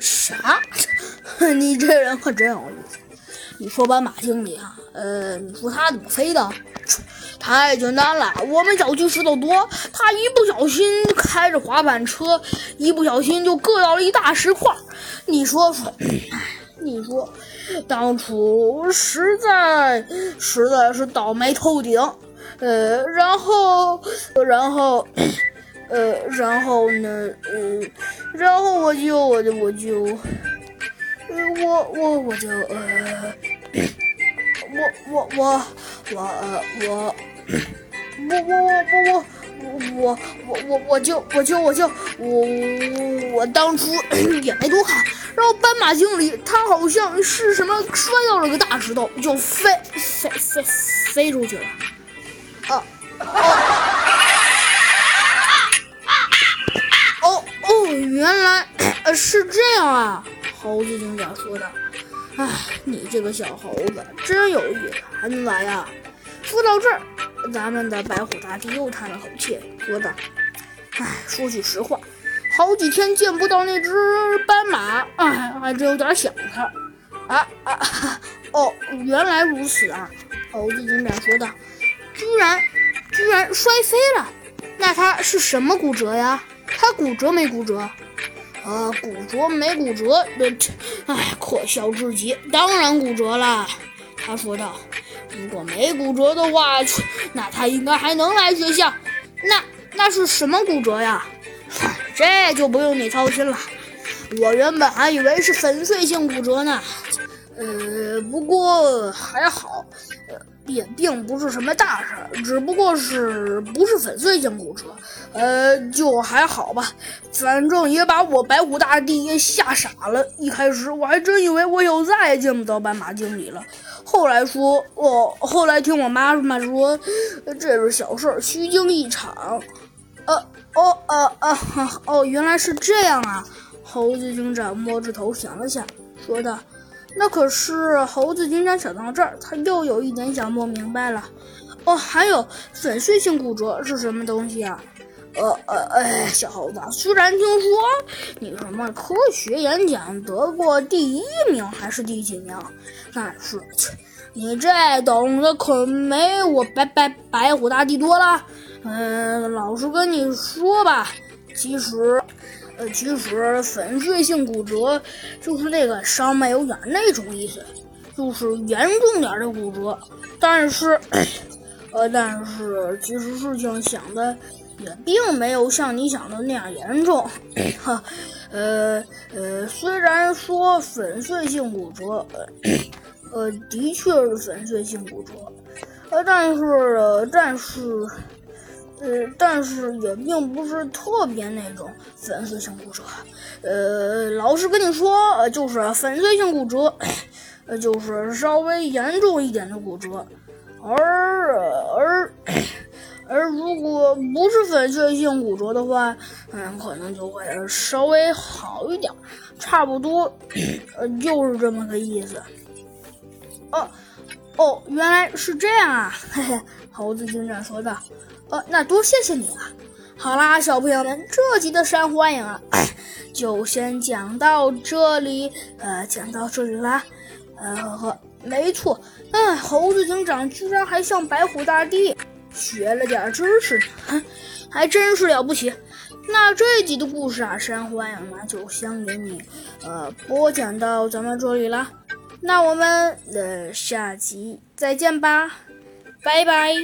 啥？你这人可真有意思。你说斑马经理啊，呃，你说他怎么飞的？太简单了，我们小区石头多，他一不小心开着滑板车，一不小心就硌到了一大石块。你说说，你说，当初实在实在是倒霉透顶。呃，然后，然后，呃，然后呢？呃，然后我就，我就，我就，呃，我我我就，呃，我我我我呃我，我我我我我我我我就我就我就我我我当初 也没多看，然后斑马经理他好像是什么摔到了个大石头，就飞飞飞飞出去了。哦哦这样啊！猴子警长说道：“哎，你这个小猴子真有意思还能来呀！”说到这儿，咱们的白虎大帝又叹了口气，说道：“哎，说句实话，好几天见不到那只斑马，哎，还真有点想它。”啊啊！哦，原来如此啊！猴子警长说道。居然，居然摔飞了，那他是什么骨折呀？他骨折没骨折？呃，骨折没骨折？这哎，可笑至极！当然骨折了，他说道。如果没骨折的话，那他应该还能来学校。那那是什么骨折呀？这就不用你操心了。我原本还以为是粉碎性骨折呢。呃，不过还好，呃，也并不是什么大事儿，只不过是不是粉碎性骨折，呃，就还好吧。反正也把我白虎大帝也吓傻了。一开始我还真以为我以后再也见不到斑马经理了。后来说，哦，后来听我妈妈说，这是小事儿，虚惊一场。呃，哦，呃，呃，哦，原来是这样啊！猴子警长摸着头想了想，说道。那可是猴子警长想到这儿，他又有一点想不明白了。哦，还有粉碎性骨折是什么东西啊？呃呃哎，小猴子，虽然听说你什么科学演讲得过第一名还是第几名，但是你这懂得可没我白白白虎大帝多了。嗯，老实跟你说吧，其实。呃，其实粉碎性骨折就是那个伤没有眼那种意思，就是严重点的骨折。但是，呃，但是其实事情想的也并没有像你想的那样严重。哈，呃呃，虽然说粉碎性骨折，呃，的确是粉碎性骨折，呃，但是，但是。呃，但是也并不是特别那种粉碎性骨折，呃，老实跟你说，就是粉碎性骨折，呃，就是稍微严重一点的骨折，而而而如果不是粉碎性骨折的话，嗯，可能就会稍微好一点，差不多，呃，就是这么个意思。哦哦，原来是这样啊，嘿嘿，猴子警长说道。呃，那多谢谢你啊！好啦，小朋友们，这集的山欢迎啊，就先讲到这里，呃，讲到这里啦。呃，呵呵，没错，哎，猴子警长居然还向白虎大帝学了点知识，哼，还真是了不起。那这集的故事啊，山欢迎呢就先给你呃播讲到咱们这里啦。那我们呃下集再见吧，拜拜。